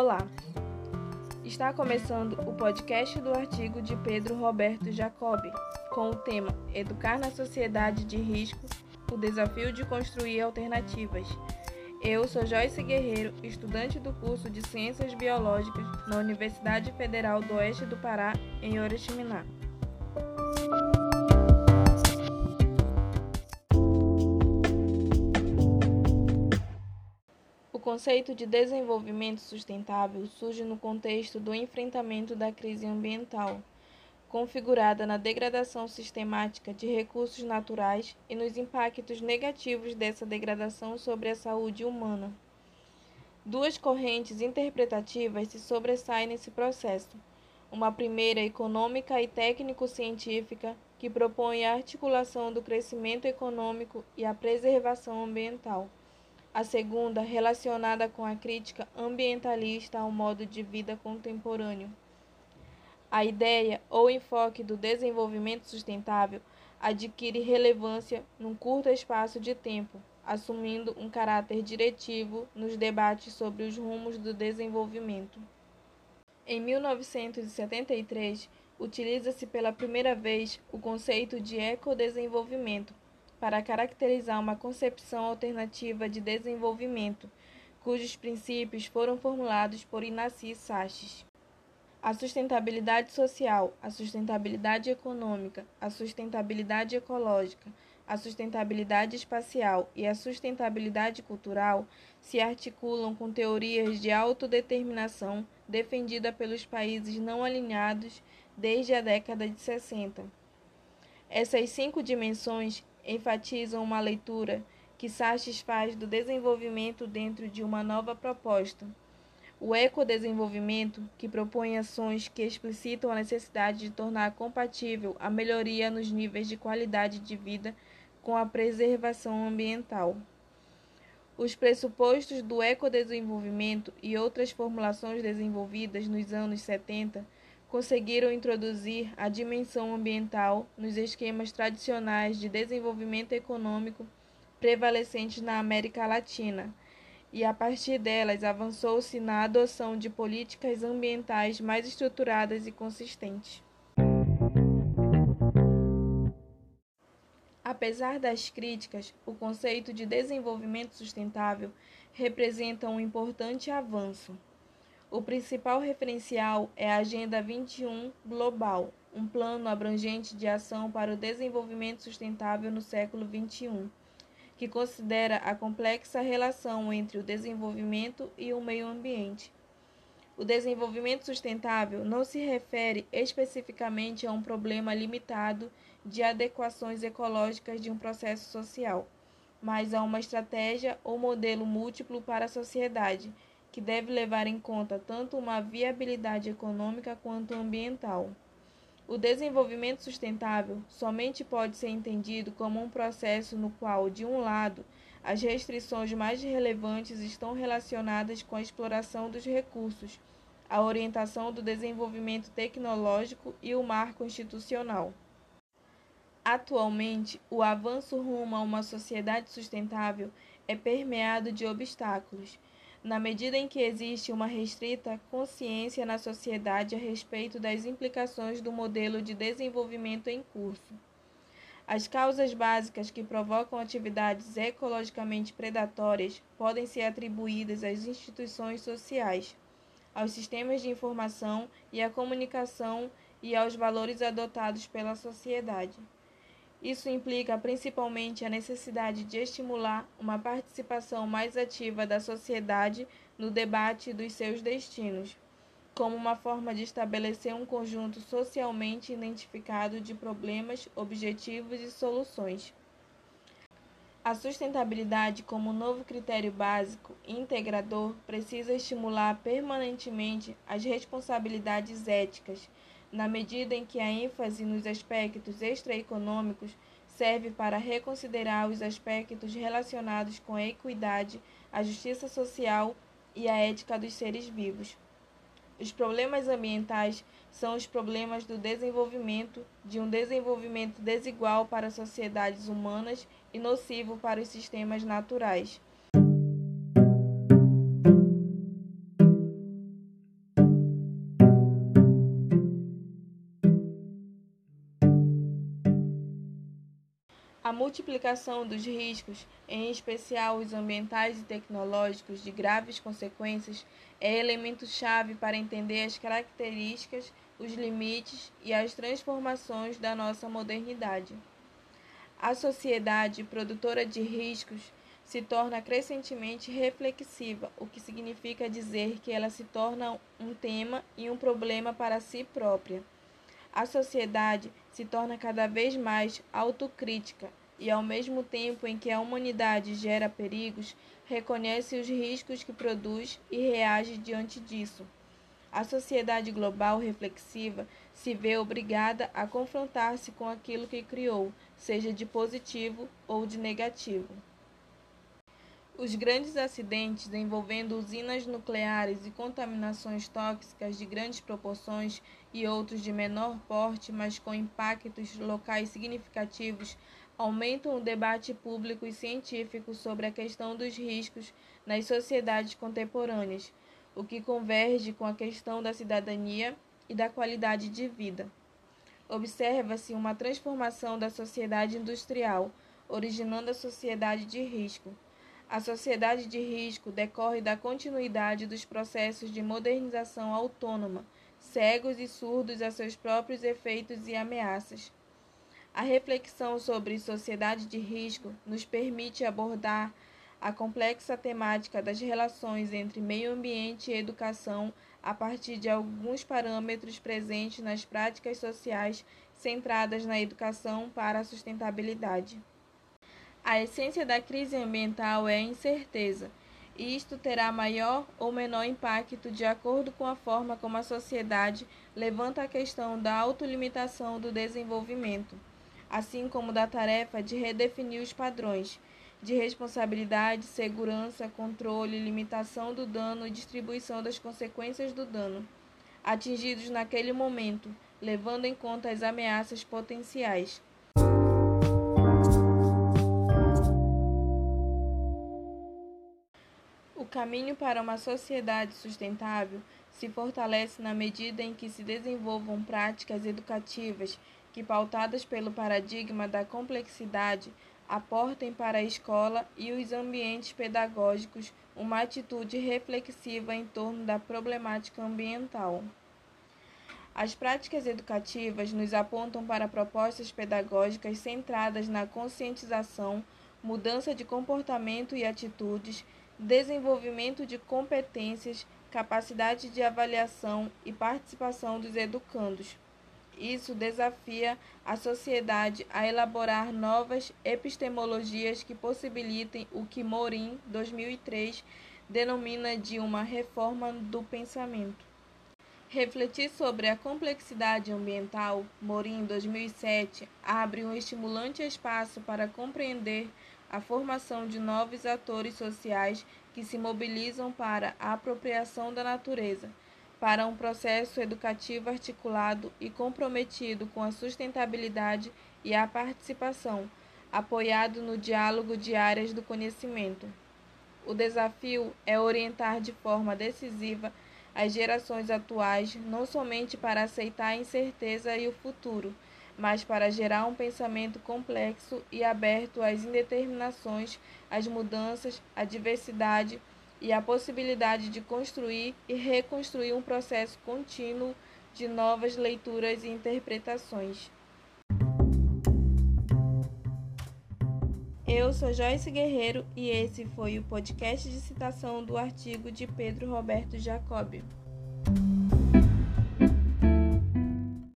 Olá! Está começando o podcast do artigo de Pedro Roberto Jacobi, com o tema Educar na Sociedade de Risco o desafio de construir alternativas. Eu sou Joyce Guerreiro, estudante do curso de Ciências Biológicas na Universidade Federal do Oeste do Pará, em Oriximiná. O conceito de desenvolvimento sustentável surge no contexto do enfrentamento da crise ambiental, configurada na degradação sistemática de recursos naturais e nos impactos negativos dessa degradação sobre a saúde humana. Duas correntes interpretativas se sobressaem nesse processo. Uma primeira econômica e técnico-científica, que propõe a articulação do crescimento econômico e a preservação ambiental a segunda relacionada com a crítica ambientalista ao modo de vida contemporâneo. A ideia ou enfoque do desenvolvimento sustentável adquire relevância num curto espaço de tempo, assumindo um caráter diretivo nos debates sobre os rumos do desenvolvimento. Em 1973, utiliza-se pela primeira vez o conceito de ecodesenvolvimento para caracterizar uma concepção alternativa de desenvolvimento, cujos princípios foram formulados por Inácio Sachs. A sustentabilidade social, a sustentabilidade econômica, a sustentabilidade ecológica, a sustentabilidade espacial e a sustentabilidade cultural se articulam com teorias de autodeterminação defendida pelos países não alinhados desde a década de 60. Essas cinco dimensões enfatizam uma leitura que Sachs faz do desenvolvimento dentro de uma nova proposta. O ecodesenvolvimento, que propõe ações que explicitam a necessidade de tornar compatível a melhoria nos níveis de qualidade de vida com a preservação ambiental. Os pressupostos do ecodesenvolvimento e outras formulações desenvolvidas nos anos 70 conseguiram introduzir a dimensão ambiental nos esquemas tradicionais de desenvolvimento econômico prevalecentes na América Latina, e a partir delas avançou-se na adoção de políticas ambientais mais estruturadas e consistentes. Apesar das críticas, o conceito de desenvolvimento sustentável representa um importante avanço. O principal referencial é a Agenda 21 Global, um plano abrangente de ação para o desenvolvimento sustentável no século XXI, que considera a complexa relação entre o desenvolvimento e o meio ambiente. O desenvolvimento sustentável não se refere especificamente a um problema limitado de adequações ecológicas de um processo social, mas a uma estratégia ou modelo múltiplo para a sociedade que deve levar em conta tanto uma viabilidade econômica quanto ambiental. O desenvolvimento sustentável somente pode ser entendido como um processo no qual, de um lado, as restrições mais relevantes estão relacionadas com a exploração dos recursos, a orientação do desenvolvimento tecnológico e o marco institucional. Atualmente, o avanço rumo a uma sociedade sustentável é permeado de obstáculos na medida em que existe uma restrita consciência na sociedade a respeito das implicações do modelo de desenvolvimento em curso. As causas básicas que provocam atividades ecologicamente predatórias podem ser atribuídas às instituições sociais, aos sistemas de informação e à comunicação e aos valores adotados pela sociedade. Isso implica principalmente a necessidade de estimular uma participação mais ativa da sociedade no debate dos seus destinos, como uma forma de estabelecer um conjunto socialmente identificado de problemas, objetivos e soluções. A sustentabilidade, como novo critério básico e integrador, precisa estimular permanentemente as responsabilidades éticas na medida em que a ênfase nos aspectos extraeconômicos serve para reconsiderar os aspectos relacionados com a equidade, a justiça social e a ética dos seres vivos. Os problemas ambientais são os problemas do desenvolvimento, de um desenvolvimento desigual para sociedades humanas e nocivo para os sistemas naturais. Multiplicação dos riscos, em especial os ambientais e tecnológicos de graves consequências, é elemento-chave para entender as características, os limites e as transformações da nossa modernidade. A sociedade produtora de riscos se torna crescentemente reflexiva, o que significa dizer que ela se torna um tema e um problema para si própria. A sociedade se torna cada vez mais autocrítica e, ao mesmo tempo em que a humanidade gera perigos, reconhece os riscos que produz e reage diante disso. A sociedade global reflexiva se vê obrigada a confrontar-se com aquilo que criou, seja de positivo ou de negativo. Os grandes acidentes envolvendo usinas nucleares e contaminações tóxicas de grandes proporções e outros de menor porte, mas com impactos locais significativos, aumentam o debate público e científico sobre a questão dos riscos nas sociedades contemporâneas, o que converge com a questão da cidadania e da qualidade de vida. Observa-se uma transformação da sociedade industrial, originando a sociedade de risco a sociedade de risco decorre da continuidade dos processos de modernização autônoma, cegos e surdos a seus próprios efeitos e ameaças. A reflexão sobre sociedade de risco nos permite abordar a complexa temática das relações entre meio ambiente e educação a partir de alguns parâmetros presentes nas práticas sociais centradas na educação para a sustentabilidade. A essência da crise ambiental é a incerteza, e isto terá maior ou menor impacto de acordo com a forma como a sociedade levanta a questão da autolimitação do desenvolvimento, assim como da tarefa de redefinir os padrões de responsabilidade, segurança, controle, limitação do dano e distribuição das consequências do dano atingidos naquele momento, levando em conta as ameaças potenciais. Caminho para uma sociedade sustentável se fortalece na medida em que se desenvolvam práticas educativas que, pautadas pelo paradigma da complexidade, aportem para a escola e os ambientes pedagógicos uma atitude reflexiva em torno da problemática ambiental. As práticas educativas nos apontam para propostas pedagógicas centradas na conscientização, mudança de comportamento e atitudes desenvolvimento de competências, capacidade de avaliação e participação dos educandos. Isso desafia a sociedade a elaborar novas epistemologias que possibilitem o que Morin, 2003, denomina de uma reforma do pensamento. Refletir sobre a complexidade ambiental, Morin, 2007, abre um estimulante espaço para compreender a formação de novos atores sociais que se mobilizam para a apropriação da natureza, para um processo educativo articulado e comprometido com a sustentabilidade e a participação, apoiado no diálogo de áreas do conhecimento. O desafio é orientar de forma decisiva as gerações atuais não somente para aceitar a incerteza e o futuro, mas para gerar um pensamento complexo e aberto às indeterminações, às mudanças, à diversidade e à possibilidade de construir e reconstruir um processo contínuo de novas leituras e interpretações. Eu sou Joyce Guerreiro e esse foi o podcast de citação do artigo de Pedro Roberto Jacobi.